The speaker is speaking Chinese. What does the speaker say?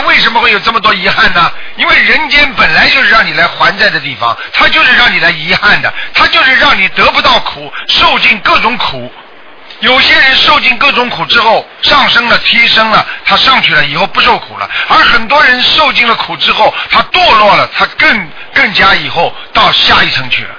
为什么会有这么多遗憾呢？因为人间本来就是让你来还债的地方它就是让你来遗憾的它就是让你得不到苦受尽各种苦。有些人受尽各种苦之后上升了提升了他上去了以后不受苦了。而很多人受尽了苦之后他堕落了他更更加以后到下一层去了。